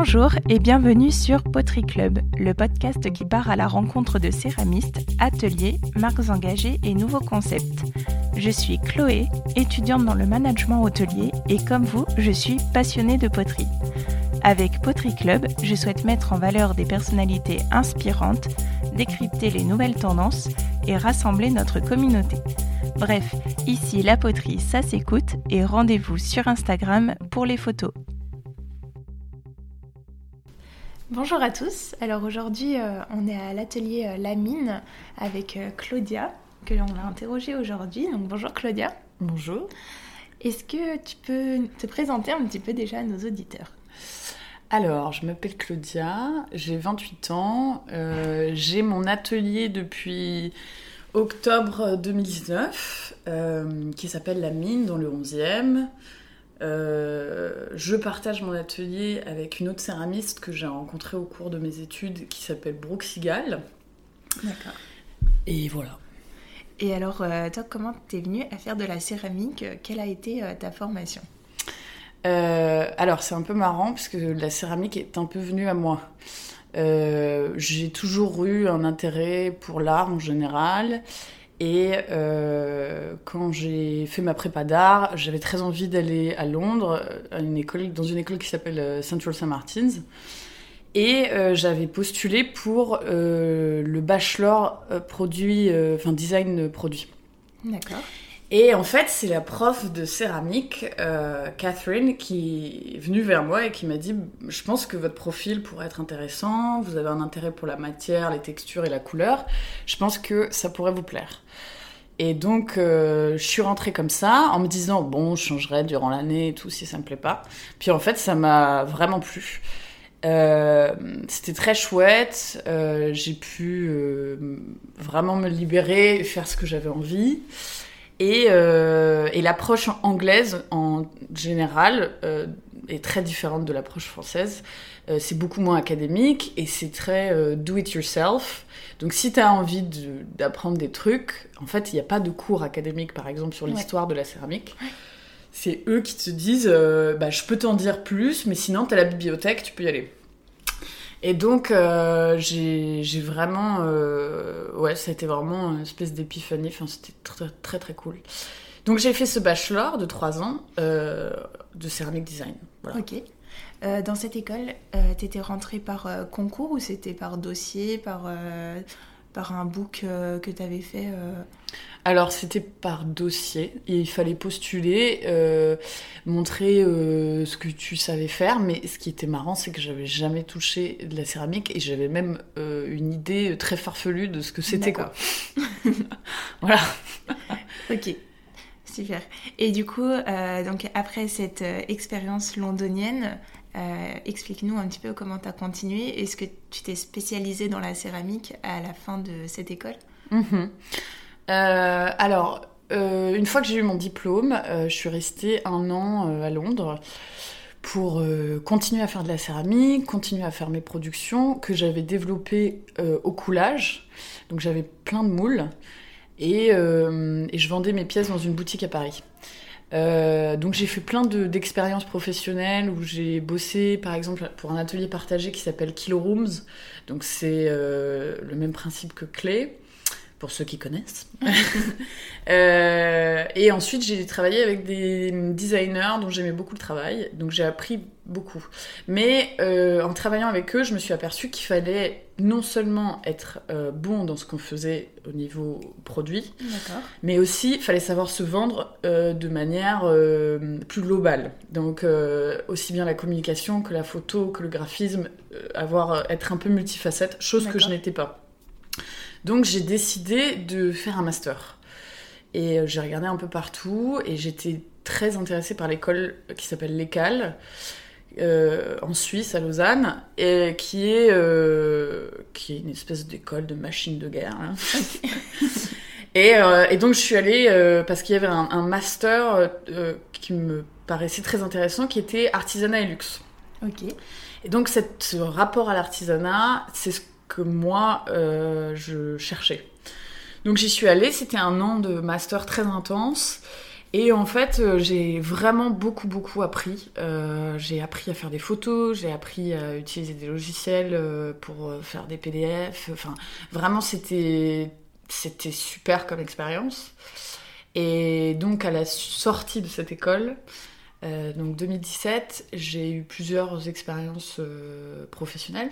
Bonjour et bienvenue sur Poterie Club, le podcast qui part à la rencontre de céramistes, ateliers, marques engagées et nouveaux concepts. Je suis Chloé, étudiante dans le management hôtelier et comme vous, je suis passionnée de poterie. Avec Poterie Club, je souhaite mettre en valeur des personnalités inspirantes, décrypter les nouvelles tendances et rassembler notre communauté. Bref, ici la poterie, ça s'écoute et rendez-vous sur Instagram pour les photos. Bonjour à tous. Alors aujourd'hui, euh, on est à l'atelier euh, La Mine avec euh, Claudia, que l'on va interroger aujourd'hui. Donc bonjour Claudia. Bonjour. Est-ce que tu peux te présenter un petit peu déjà à nos auditeurs? Alors, je m'appelle Claudia, j'ai 28 ans, j'ai mon atelier depuis octobre 2019 qui s'appelle La Mine dans le 11e. Euh, je partage mon atelier avec une autre céramiste que j'ai rencontrée au cours de mes études qui s'appelle Brooke Sigal. D'accord. Et voilà. Et alors, euh, toi, comment t'es venue à faire de la céramique? Quelle a été euh, ta formation? Alors, c'est un peu marrant parce que la céramique est un peu venue à moi. j'ai toujours eu un intérêt pour l'art en général et euh, quand j'ai fait ma prépa d'art, j'avais très envie d'aller à Londres, à une école, dans une école qui s'appelle euh, Central St. Martin's. Et euh, j'avais postulé pour le bachelor produit, enfin design produit. D'accord. Et en fait, c'est la prof de céramique, euh, Catherine, qui est venue vers moi et qui m'a dit Je pense que votre profil pourrait être intéressant, vous avez un intérêt pour la matière, les textures et la couleur, je pense que ça pourrait vous plaire. Et donc, euh, je suis rentrée comme ça, en me disant Bon, je changerai durant l'année et tout si ça me plaît pas. Puis en fait, ça m'a vraiment plu. Euh, c'était très chouette, j'ai pu vraiment me libérer, faire ce que j'avais envie. Euh, et, l'approche anglaise, en général, euh, est très différente de l'approche française. Euh, c'est beaucoup moins académique et c'est très do it yourself. Donc si tu as envie d'apprendre des trucs, en fait, il n'y a pas de cours académiques, par exemple, sur l'histoire de la céramique. C'est eux qui te disent, bah, je peux t'en dire plus, mais sinon, tu as la bibliothèque, tu peux y aller. Et donc, euh, j'ai vraiment. Euh, ouais, ça a été vraiment une espèce d'épiphanie. Enfin, c'était très, très, très cool. Donc, j'ai fait ce bachelor de 3 ans euh, de céramique design. Ok. dans cette école, tu étais rentrée par concours ou c'était par dossier, par, par un book que tu avais fait alors c'était par dossier, il fallait postuler, euh, montrer euh, ce que tu savais faire, mais ce qui était marrant c'est que j'avais jamais touché de la céramique et j'avais même euh, une idée très farfelue de ce que c'était quoi. voilà. ok, super. Et du coup, donc après cette expérience londonienne, explique-nous un petit peu comment tu as continué. Est-ce que tu t'es spécialisée dans la céramique à la fin de cette école? Mhm. Euh, alors, euh, une fois que j'ai eu mon diplôme, euh, je suis restée un an à Londres pour continuer à faire de la céramique, continuer à faire mes productions que j'avais développées au coulage. Donc j'avais plein de moules et, je vendais mes pièces dans une boutique à Paris. Donc j'ai fait plein d'expériences professionnelles où j'ai bossé par exemple pour un atelier partagé qui s'appelle Kilo Rooms. Donc c'est le même principe que Clé pour ceux qui connaissent. Euh, et ensuite, j'ai travaillé avec des designers dont j'aimais beaucoup le travail, donc j'ai appris beaucoup. Mais euh, en travaillant avec eux, je me suis aperçue qu'il fallait non seulement être euh, bon dans ce qu'on faisait au niveau produit, mais aussi il fallait savoir se vendre de manière plus globale. Donc aussi bien la communication que la photo, que le graphisme, avoir être un peu multifacette, chose que je n'étais pas. Donc j'ai décidé de faire un master. Et euh, j'ai regardé un peu partout et j'étais très intéressée par l'école qui s'appelle l'ECAL. Euh, en Suisse, à Lausanne, et qui est, euh, qui est une espèce d'école de machine de guerre. Hein. et, et, donc je suis allée parce qu'il y avait un, master qui me paraissait très intéressant, qui était artisanat et luxe. Ok. Et donc cette, ce rapport à l'artisanat, c'est ce que moi, euh, je cherchais. Donc j'y suis allée, c'était un an de master très intense. Et en fait, euh, j'ai vraiment beaucoup, beaucoup appris. Euh, j'ai appris à faire des photos, j'ai appris à utiliser des logiciels pour faire des PDF. Enfin, vraiment, c'était, super comme expérience. Et donc, à la sortie de cette école, donc 2017, j'ai eu plusieurs expériences professionnelles.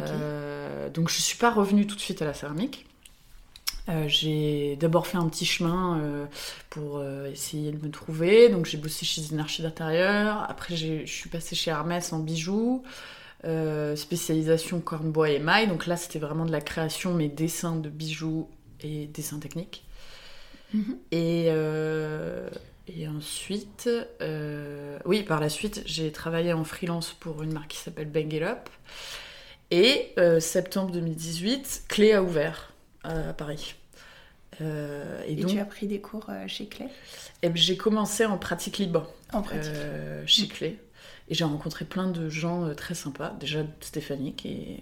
Euh, donc, je suis pas revenue tout de suite à la céramique. Euh, j'ai d'abord fait un petit chemin euh, pour euh, essayer de me trouver. Donc j'ai bossé chez une archi d'intérieur. Après je suis passée chez Hermès en bijoux. Spécialisation corne bois et émail. Donc là c'était vraiment de la création, mais dessins de bijoux et dessins techniques. Et, euh, et ensuite, oui, par la suite, j'ai travaillé en freelance pour une marque qui s'appelle Bang Up. Et euh, septembre 2018, Clé a ouvert à Paris. Euh, et, Et, donc, tu as pris des cours euh, chez Clé? Eh ben, j'ai commencé en pratique libre En pratique. euh, chez Clé. Et j'ai rencontré plein de gens euh, très sympas. Déjà Stéphanie, qui est,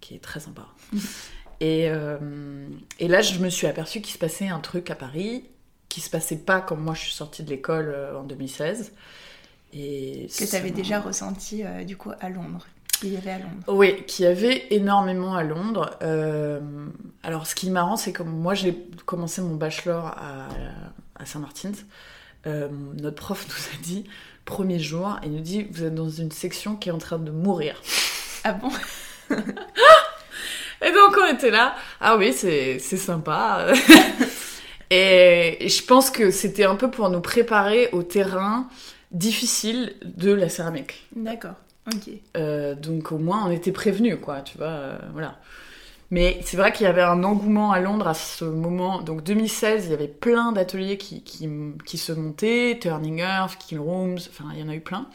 qui est très sympa. et, euh, et là, je me suis aperçue qu'il se passait un truc à Paris qui se passait pas comme moi je suis sortie de l'école euh, en 2016. Et que tu avais déjà ressenti euh, du coup à Londres. Il y avait à Londres. Oui, qui avait énormément à Londres. Euh, alors, ce qui est marrant, c'est que moi, j'ai commencé mon bachelor à, à Saint-Martin's. Euh, notre prof nous a dit, premier jour, il nous dit Vous êtes dans une section qui est en train de mourir. Ah bon? Et donc, on était là Ah oui, c'est sympa. et je pense que c'était un peu pour nous préparer au terrain difficile de la céramique. D'accord. Euh, donc au moins on était prévenus, quoi, tu vois, euh, voilà. Mais c'est vrai qu'il y avait un engouement à Londres à ce moment. Donc 2016, il y avait plein d'ateliers qui, qui, qui se montaient, Turning Earth, Kill Rooms, enfin il y en a eu plein.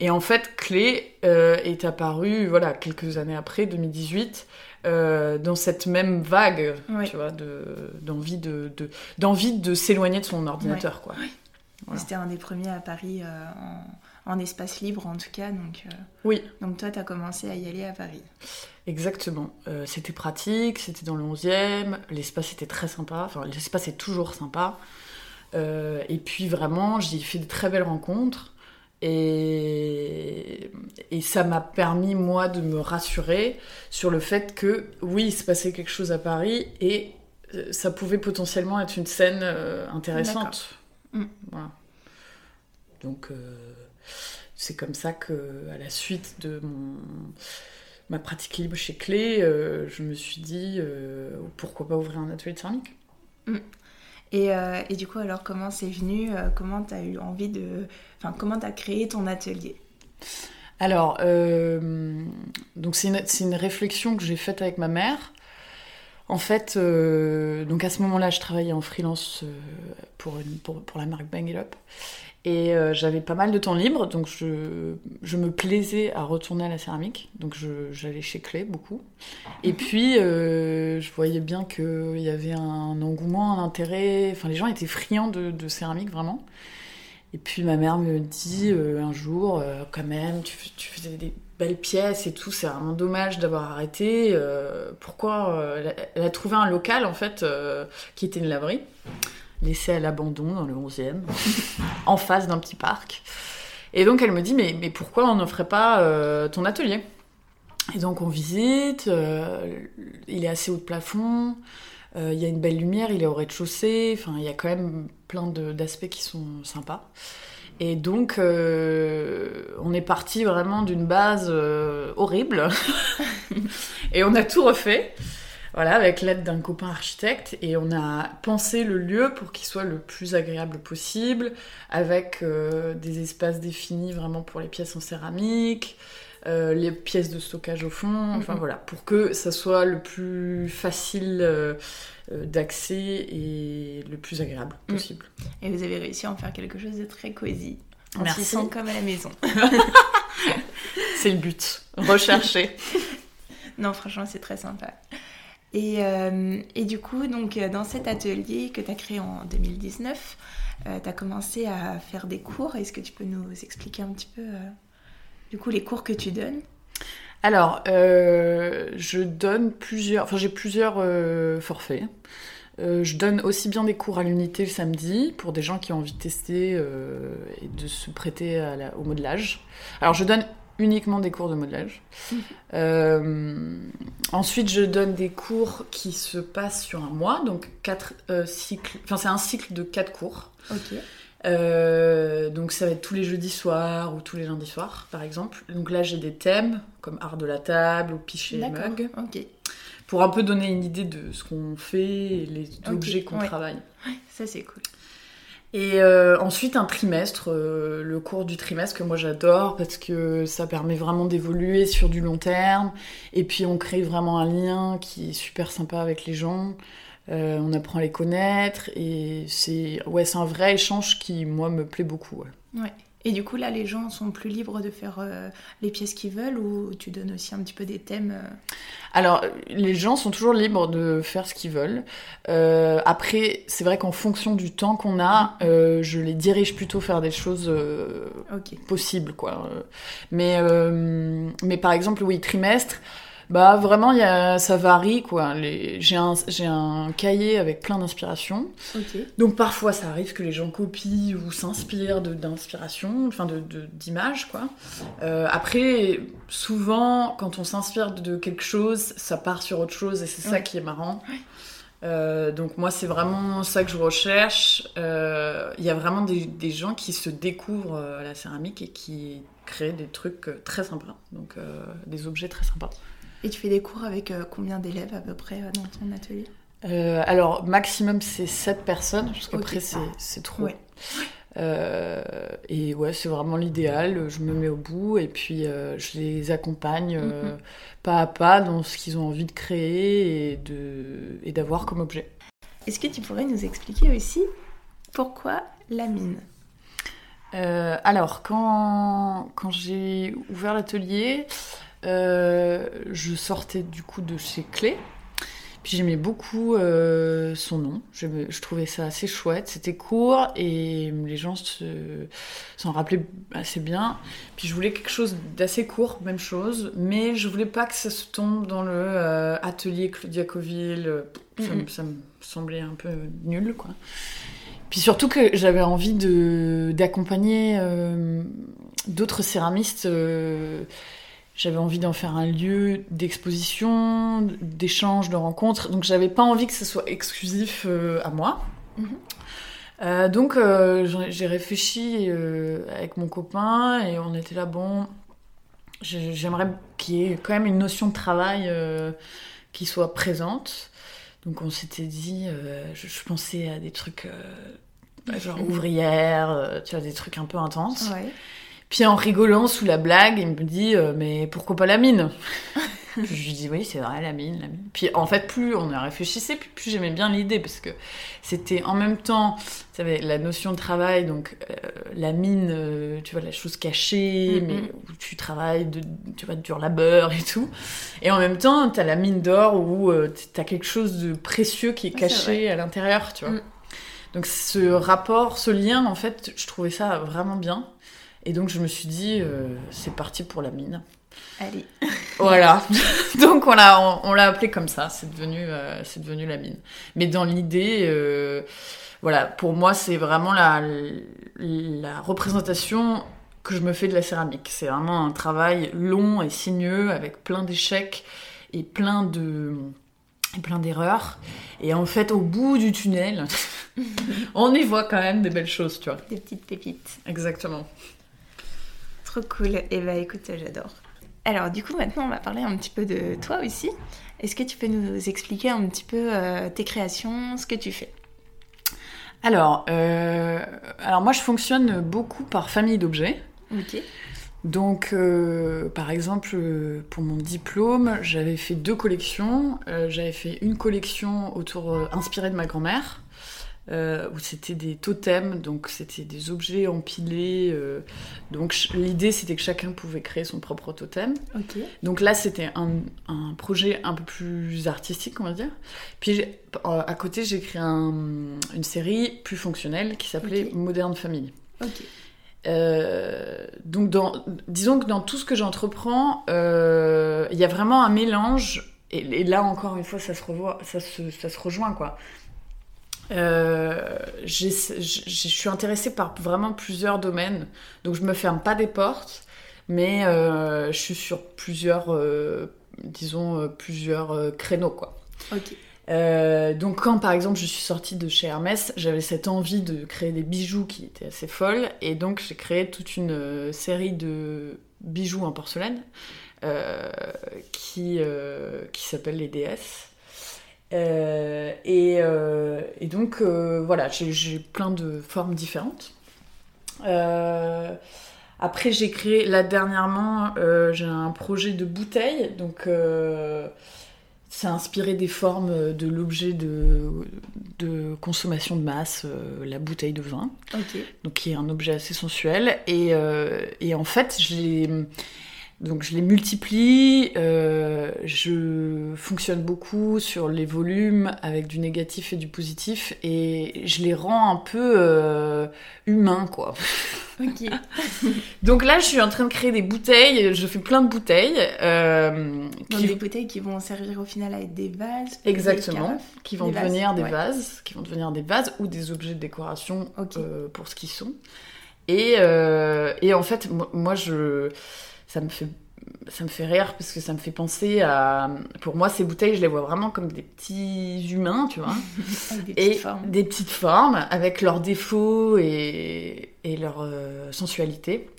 Et en fait, Clé euh, est apparu, voilà, quelques années après, 2018, euh, dans cette même vague, Oui. tu vois, de- d'envie de, de, s'éloigner de son ordinateur, quoi. Voilà. C'était un des premiers à Paris euh, en, en espace libre en tout cas. Donc, euh, Oui. donc toi, tu as commencé à y aller à Paris. Exactement. Euh, c'était pratique, c'était dans le 11e, l'espace était très sympa, enfin l'espace est toujours sympa. Euh, et puis vraiment, j'ai fait de très belles rencontres et, et ça m'a permis, moi, de me rassurer sur le fait que, oui, il se passait quelque chose à Paris et ça pouvait potentiellement être une scène intéressante. Mm. Voilà. Donc, euh, c'est comme ça que, à la suite de mon ma pratique libre chez Clé, euh, je me suis dit euh, pourquoi pas ouvrir un atelier de céramique. Et, euh, et du coup, alors comment c'est venu Comment tu as eu envie de. Enfin, comment tu as créé ton atelier? Alors, donc c'est une, c'est une réflexion que j'ai faite avec ma mère. En fait, euh, donc à ce moment-là, je travaillais en freelance euh, pour, pour, la marque Bang. Et euh, j'avais pas mal de temps libre, donc je, je me plaisais à retourner à la céramique. Donc j'allais chez Clé beaucoup. Et puis, je voyais bien qu'il y avait un engouement, un intérêt. Enfin, les gens étaient friands de céramique, vraiment. Et puis ma mère me dit euh, un jour, euh, quand même, tu, fais- tu faisais des belles pièces et tout, c'est vraiment dommage d'avoir arrêté. euh, pourquoi elle, a, trouvé un local, en fait, qui était une laverie, laissé à l'abandon dans le 11e, en face d'un petit parc. Et donc elle me dit, mais, mais pourquoi on n'offrait pas ton atelier? Et donc on visite, il est assez haut de plafond, il y a une belle lumière, il est au rez-de-chaussée, enfin il y a quand même plein d'aspects qui sont sympas. Et donc euh, on est parti vraiment d'une base euh, horrible. Et on a tout refait. Voilà, avec l'aide d'un copain architecte, et on a pensé le lieu pour qu'il soit le plus agréable possible, avec euh, des espaces définis vraiment pour les pièces en céramique, euh, les pièces de stockage au fond, enfin voilà, pour que ça soit le plus facile euh, euh, d'accès et le plus agréable Mm. possible. Et vous avez réussi à en faire quelque chose de très cosy. On s'y sent comme à la maison. C'est le but, rechercher. Non, franchement, c'est très sympa. Et, euh, et du coup, donc, dans cet atelier que tu as créé en 2019, tu as commencé à faire des cours. Est-ce que tu peux nous expliquer un petit peu, euh, du coup, les cours que tu donnes Alors, euh, je donne plusieurs, enfin j'ai plusieurs euh, forfaits. Euh, je donne aussi bien des cours à l'unité le samedi pour des gens qui ont envie de tester et de se prêter à la- au modelage. Alors je donne uniquement des cours de modelage. Euh, ensuite je donne des cours qui se passent sur un mois, donc quatre euh, cycles. Enfin c'est un cycle de quatre cours. Euh, donc ça va être tous les jeudis soirs ou tous les lundis soirs, par exemple. Donc là, j'ai des thèmes comme art de la table ou piché et mug, Ok. pour un peu donner une idée de ce qu'on fait et les objets qu'on ouais. travaille. Ça, c'est cool. Et euh, ensuite, un trimestre, euh, le cours du trimestre que moi j'adore parce que ça permet vraiment d'évoluer sur du long terme. Et puis on crée vraiment un lien qui est super sympa avec les gens. Euh, on apprend à les connaître et c'est ouais, c'est un vrai échange qui, moi, me plaît beaucoup. ouais. Ouais. Et du coup, là, les gens sont plus libres de faire euh, les pièces qu'ils veulent ou tu donnes aussi un petit peu des thèmes euh, Alors, les gens sont toujours libres de faire ce qu'ils veulent. Euh, après, c'est vrai qu'en fonction du temps qu'on a, euh, je les dirige plutôt faire des choses possibles, quoi. Mais, mais par exemple, oui, trimestre, bah vraiment, y a, ça varie, quoi. J'ai un, un cahier avec plein d'inspirations. Donc parfois, ça arrive que les gens copient ou s'inspirent de- d'inspiration, enfin de de- d'images, quoi. Euh, après, souvent, quand on s'inspire de quelque chose, ça part sur autre chose et c'est ça qui est marrant. Euh, donc moi, c'est vraiment ça que je recherche. Euh, Il y a vraiment des, des gens qui se découvrent à la céramique et qui créent des trucs très sympas, donc des objets très sympas. Et tu fais des cours avec euh, combien d'élèves à peu près euh, dans ton atelier? Euh, alors, maximum, c'est 7 personnes, parce qu'après, Ok. c'est- c'est trop. Ouais. Euh, et ouais, c'est vraiment l'idéal. Je me mets au bout et puis euh, je les accompagne euh, Mhm. pas à pas dans ce qu'ils ont envie de créer et de et d'avoir comme objet. Est-ce que tu pourrais nous expliquer aussi pourquoi la mine? Alors, quand, quand j'ai ouvert l'atelier, je sortais du coup de chez Clé. Puis j'aimais beaucoup euh, son nom. Je trouvais ça assez chouette. C'était court et les gens se- s'en rappelaient assez bien. Puis je voulais quelque chose d'assez court, même chose. Mais je voulais pas que ça se tombe dans le euh, atelier Claudia Coville. Ça, me- Mhm. ça me semblait un peu nul, quoi. Puis surtout que j'avais envie d'accompagner euh, d'autres céramistes. J'avais envie d'en faire un lieu d'exposition, d'échange, de rencontres. Donc j'avais pas envie que ce soit exclusif euh, à moi. Mhm. Euh, donc euh, j'ai réfléchi avec mon copain et on était là bon. j'ai- J'aimerais qu'il y ait quand même une notion de travail qui soit présente. Donc on s'était dit, je, je pensais à des trucs euh, genre ouvrière, tu vois, des trucs un peu intenses. Ouais. Puis en rigolant sous la blague, il me dit euh, mais pourquoi pas la mine Je lui dis oui c'est vrai la mine, la mine. Puis en fait plus on a réfléchissait, plus, plus j'aimais bien l'idée parce que c'était en même temps, tu savais la notion de travail donc euh, la mine, euh, tu vois la chose cachée, mais où tu travailles de tu vois de dur labeur et tout. Et en même temps t'as la mine d'or où euh, t'as quelque chose de précieux qui est c'est caché à l'intérieur, tu vois. Mm. Donc ce rapport, ce lien en fait, je trouvais ça vraiment bien. Et donc je me suis dit, euh, c'est parti pour la mine. Allez. Voilà. donc on l'a, on, on l'a appelé comme ça. C'est devenu, euh, c'est devenu la mine. Mais dans l'idée, euh, voilà, pour moi c'est vraiment la, la représentation que je me fais de la céramique. C'est vraiment un travail long et sinueux avec plein d'échecs et plein de et plein d'erreurs. Et en fait, au bout du tunnel, on y voit quand même des belles choses, tu vois. Des petites pépites. Exactement. Trop cool. Et bah écoute, j'adore. Alors du coup, maintenant, on va parler un petit peu de toi aussi. Est-ce que tu peux nous expliquer un petit peu euh, tes créations, ce que tu fais? Alors, euh, alors moi, je fonctionne beaucoup par famille d'objets. Ok. Donc, euh, par exemple, euh, pour mon diplôme, j'avais fait deux collections. J'avais fait une collection autour inspirée de ma grand-mère, euh, où c'était des totems, donc c'était des objets empilés. euh, donc l'idée, c'était que chacun pouvait créer son propre totem. Donc là, c'était un, un projet un peu plus artistique, on va dire. Puis euh, à côté, j'ai créé un- une série plus fonctionnelle qui s'appelait Ok. Moderne Family. Euh, donc, dans, disons que dans tout ce que j'entreprends, euh, il y a vraiment un mélange. Et, et là, encore une fois, ça se, revoit, ça se, ça se rejoint, quoi. Je suis intéressée par vraiment plusieurs domaines, donc je me ferme pas des portes, mais je suis sur plusieurs, disons, plusieurs créneaux, quoi. Ok. Euh, donc quand par exemple je suis sortie de chez Hermès, j'avais cette envie de créer des bijoux qui étaient assez folles et donc j'ai créé toute une euh, série de bijoux en porcelaine euh, qui, qui s'appelle les DS. Et, et, donc voilà, j'ai plein de formes différentes. après j'ai créé, là dernièrement, j'ai un projet de bouteille, donc c'est inspiré des formes de l'objet de, de, consommation de masse, euh, la bouteille de vin, donc qui est un objet assez sensuel. Et, euh, et en fait, je l'ai donc je les multiplie, euh, je fonctionne beaucoup sur les volumes avec du négatif et du positif et je les rends un peu euh, humains quoi. Ok. donc là je suis en train de créer des bouteilles, je fais plein de bouteilles. Euh, qui... des bouteilles qui vont servir au final à être des vases. Exactement, qui vont devenir des vases, qui vont devenir des vases ou des objets de décoration euh, pour ce qu'ils sont. Et, et en fait moi je ça me fait ça me fait rire parce que ça me fait penser à pour moi ces bouteilles je les vois vraiment comme des petits humains tu vois des petites et formes. des petites formes avec leurs défauts et, et leur euh, sensualité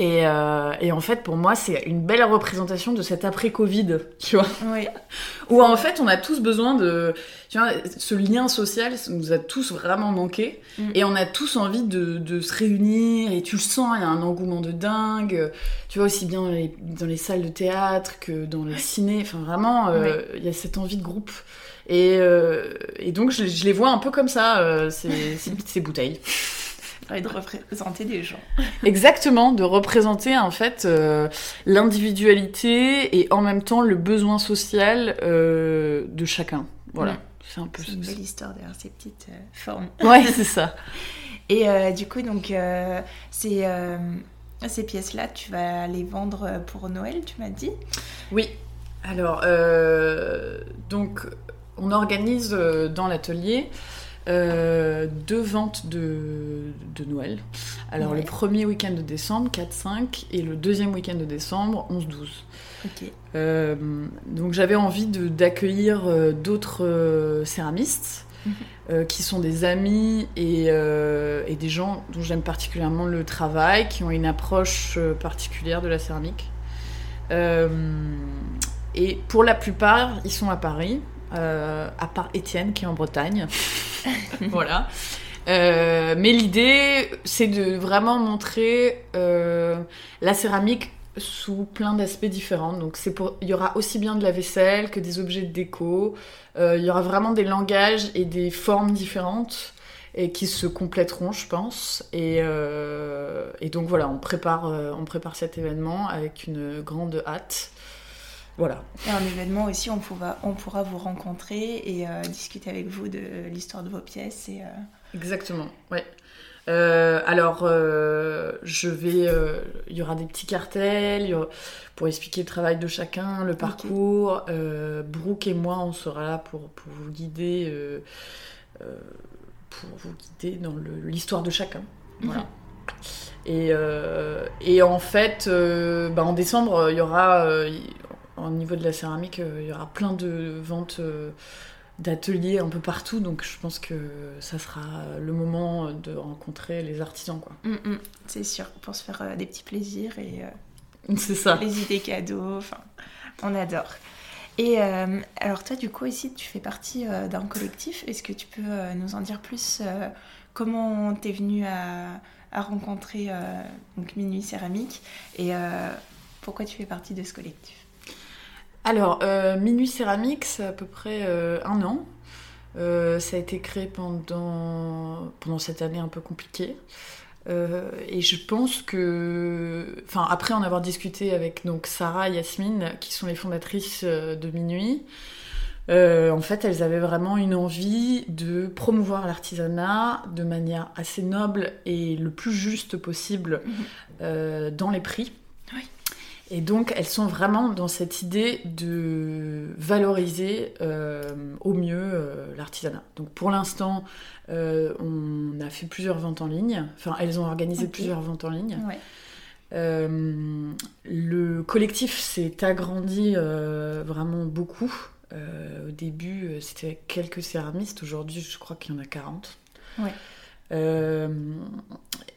euh, et, en fait, pour moi, c'est une belle représentation de cet après-Covid, tu vois. Oui. Où en fait, on a tous besoin de. Tu vois, ce lien social nous a tous vraiment manqué. Mm. Et on a tous envie de, se réunir. Et tu le sens, il y a un engouement de dingue. Tu vois, aussi bien dans les, salles de théâtre que dans les ciné. Enfin, vraiment, euh, il y a cette envie de groupe. Et, euh, donc, je, les vois un peu comme ça, ces, ces bouteilles et de représenter des gens. Exactement, de représenter en fait euh, l'individualité et en même temps le besoin social euh, de chacun. Voilà, c'est un peu. C'est une belle histoire derrière ces petites euh, formes. Ouais, c'est ça. et du coup, donc ces ces pièces-là, tu vas les vendre pour Noël, tu m'as dit? Oui. Alors, donc, on organise dans l'atelier euh, deux ventes de, de Noël. Alors le premier week-end de décembre, 4-5, et le deuxième week-end de décembre, 11-12. Euh, donc j'avais envie d'accueillir euh, d'autres céramistes. Mhm. qui sont des amis et, et des gens dont j'aime particulièrement le travail, qui ont une approche particulière de la céramique. et pour la plupart, ils sont à Paris. Euh, à part Étienne qui est en Bretagne. voilà. Euh, mais l'idée, c'est de vraiment montrer euh, la céramique sous plein d'aspects différents. Donc c'est pour, il y aura aussi bien de la vaisselle que des objets de déco. il y aura vraiment des langages et des formes différentes et qui se compléteront, je pense. Et, et donc voilà, on prépare, on prépare cet événement avec une grande hâte. Voilà. Et un événement aussi, on pourra, on pourra vous rencontrer et euh, discuter avec vous de l'histoire de vos pièces. Et, euh, Exactement, ouais. Euh, alors, je vais, il y aura des petits cartels pour expliquer le travail de chacun, le parcours. Brooke et moi, on sera là pour, pour vous guider, pour vous guider dans l'histoire de chacun. Voilà. Et, et, en fait, bah, en décembre, il y aura, au niveau de la céramique, euh, il y aura plein de ventes euh, d'ateliers un peu partout, donc je pense que ça sera le moment de rencontrer les artisans. quoi. Mm, mm. c'est sûr, pour se faire euh, des petits plaisirs et c'est ça. les idées cadeaux, enfin, on adore. Et alors toi, du coup, ici, tu fais partie d'un collectif. Est-ce que tu peux nous en dire plus Comment t'es venu à, à rencontrer donc Minuit Céramique et pourquoi tu fais partie de ce collectif? Alors, euh, Minuit Céramique, c'est à peu près euh, un an. Euh, ça a été créé pendant, pendant cette année un peu compliquée. et je pense que, enfin, après en avoir discuté avec donc Sarah et Yasmine, qui sont les fondatrices de Minuit, en fait, elles avaient vraiment une envie de promouvoir l'artisanat de manière assez noble et le plus juste possible mhm. dans les prix. Et donc, elles sont vraiment dans cette idée de valoriser au mieux l'artisanat. Donc, pour l'instant, on a fait plusieurs ventes en ligne. Enfin, elles ont organisé plusieurs ventes en ligne. le collectif s'est agrandi vraiment beaucoup. au début, c'était quelques céramistes. Aujourd'hui, je crois qu'il y en a 40. Ouais. Euh,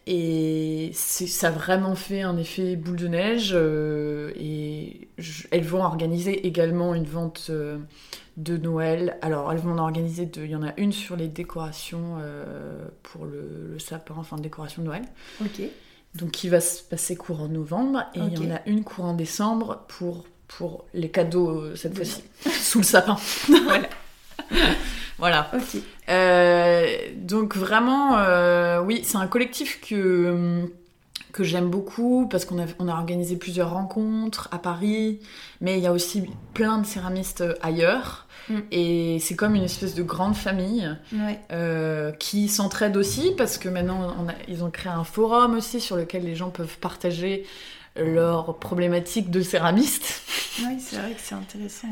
et ça a vraiment fait un effet boule de neige. Euh, et elles vont organiser également une vente euh, de Noël. Alors, elles vont en organiser deux. Il y en a une sur les décorations pour le, sapin, enfin décoration de Noël. Ok. Donc, qui va se passer courant novembre. Et il y en a une courant décembre pour, pour les cadeaux cette fois-ci, sous le sapin. voilà. Voilà. Euh, donc vraiment, euh, oui, c'est un collectif que que j'aime beaucoup parce qu'on a, on a organisé plusieurs rencontres à Paris, mais il y a aussi plein de céramistes ailleurs. Mm. Et c'est comme une espèce de grande famille euh, qui s'entraide aussi parce que maintenant ils ont créé un forum aussi sur lequel les gens peuvent partager leurs problématiques de céramistes. Oui, c'est vrai que c'est intéressant.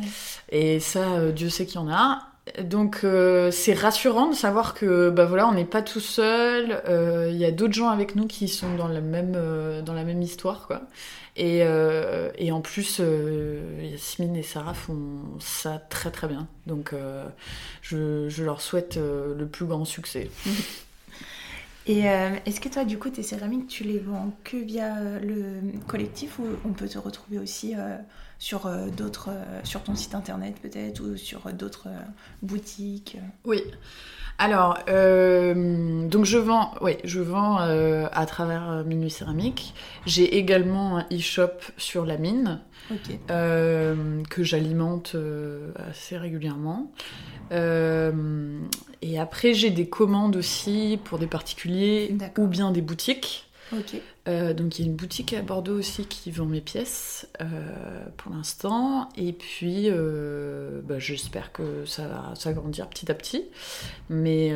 Et ça, Dieu sait qu'il y en a. Donc euh, c'est rassurant de savoir que bah voilà on n'est pas tout seul, euh, il y a d'autres gens avec nous qui sont dans la même euh, dans la même histoire quoi. Et, en plus Yasmine et Sarah font ça très très bien. Donc je, leur souhaite le plus grand succès. Et est-ce que toi, du coup, tes céramiques, tu les vends que via le collectif ou on peut te retrouver aussi sur euh, d'autres, euh, sur ton site internet peut-être ou sur d'autres euh, boutiques Oui. Alors, donc je vends, oui, je vends à travers Minuit Céramique. J'ai également un e-shop sur la mine que j'alimente assez régulièrement. et après, j'ai des commandes aussi pour des particuliers ou bien des boutiques. Euh, donc il y a une boutique à Bordeaux aussi qui vend mes pièces euh, pour l'instant. Et puis euh, bah, j'espère que ça va s'agrandir petit à petit. Mais,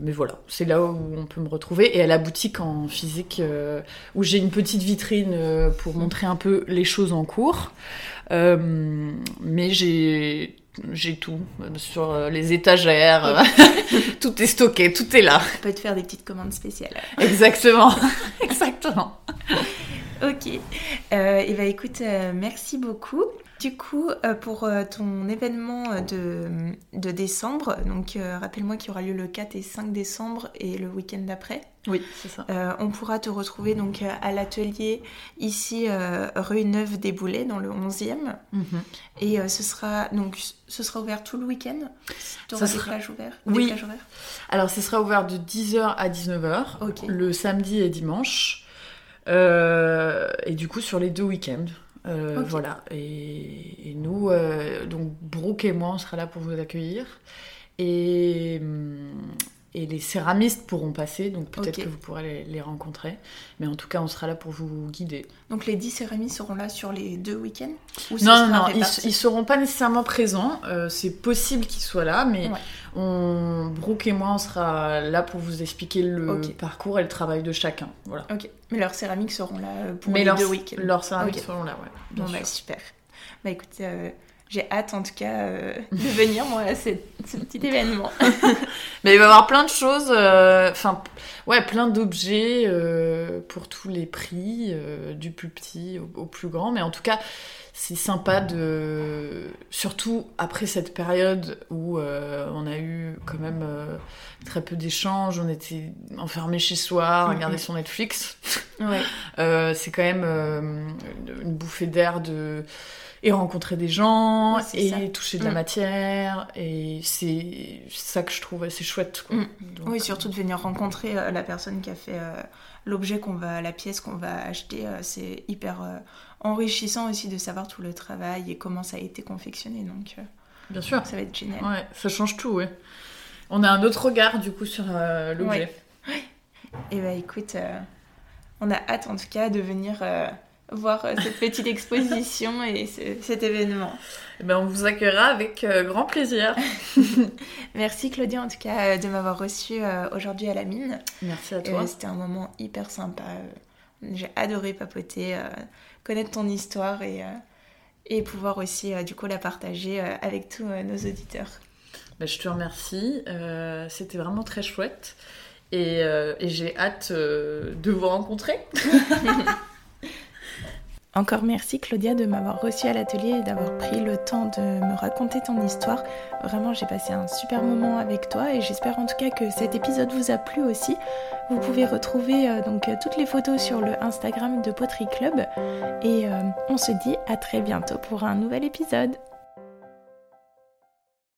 mais voilà, c'est là où on peut me retrouver. Et à la boutique en physique où j'ai une petite vitrine pour montrer un peu les choses en cours. mais j'ai j'ai tout sur euh, les étagères, tout est stocké, tout est là. On peut te faire des petites commandes spéciales. Exactement, exactement. ok, euh, et bah écoute, euh, merci beaucoup. Du coup, euh, pour euh, ton événement euh, de, décembre, donc rappelle-moi qu'il y aura lieu le 4 et 5 décembre et le week-end d'après. Oui, c'est ça. on pourra te retrouver donc à l'atelier ici rue Neuve des Boulets dans le 11e. Mhm. Et ce sera donc ce sera ouvert tout le week-end? Tu auras des plages ouvertes? Oui. Alors ce sera ouvert de 10h à 19h le samedi et dimanche. et du coup sur les deux week-ends. Euh, voilà. Et, nous, euh, donc Brooke et moi, on sera là pour vous accueillir. Et, hum, et les céramistes pourront passer, donc peut-être que vous pourrez les, rencontrer. Mais en tout cas, on sera là pour vous guider. Donc les 10 céramistes seront là sur les deux week-ends Non, non, non, ils, ne seront pas nécessairement présents. Euh, c'est possible qu'ils soient là, mais on, Brooke et moi, on sera là pour vous expliquer le parcours et le travail de chacun. Voilà. Ok, mais leurs céramiques seront là pour les deux week-ends. Leurs céramiques seront là, ouais. Bon, bah super. Bah écoute, euh, j'ai hâte en tout cas euh, de venir moi à ce, petit événement. Mais il va y avoir plein de choses, euh, enfin ouais, plein d'objets euh, pour tous les prix, du plus petit au, plus grand. Mais en tout cas, c'est sympa de, surtout après cette période où on a eu quand même très peu d'échanges, on était enfermés chez soi, regarder sur Netflix. Ouais. c'est quand même une bouffée d'air de et rencontrer des gens et toucher de la mm. matière et c'est ça que je trouve assez chouette mm. oui euh, surtout de venir rencontrer euh, la personne qui a fait euh, l'objet qu'on va la pièce qu'on va acheter c'est hyper enrichissant aussi de savoir tout le travail et comment ça a été confectionné donc bien sûr. ça va être génial. Ouais ça change tout ouais. On a un autre regard du coup sur l'objet. Et bah écoute on a hâte en tout cas de venir voir euh, cette petite exposition et cet événement. Eh ben, on vous accueillera avec euh, grand plaisir. Merci Claudia en tout cas euh, de m'avoir reçu aujourd'hui à la mine. Merci à toi. C'était un moment hyper sympa. J'ai adoré papoter, connaître ton histoire et, et pouvoir aussi du coup la partager avec tous nos auditeurs. Bah, je te remercie, c'était vraiment très chouette et, et j'ai hâte de vous rencontrer. Encore merci Claudia de m'avoir reçu à l'atelier et d'avoir pris le temps de me raconter ton histoire. Vraiment j'ai passé un super moment avec toi et j'espère en tout cas que cet épisode vous a plu aussi. Vous pouvez retrouver euh, donc toutes les photos sur le Instagram de Poterie Club et euh, on se dit à très bientôt pour un nouvel épisode.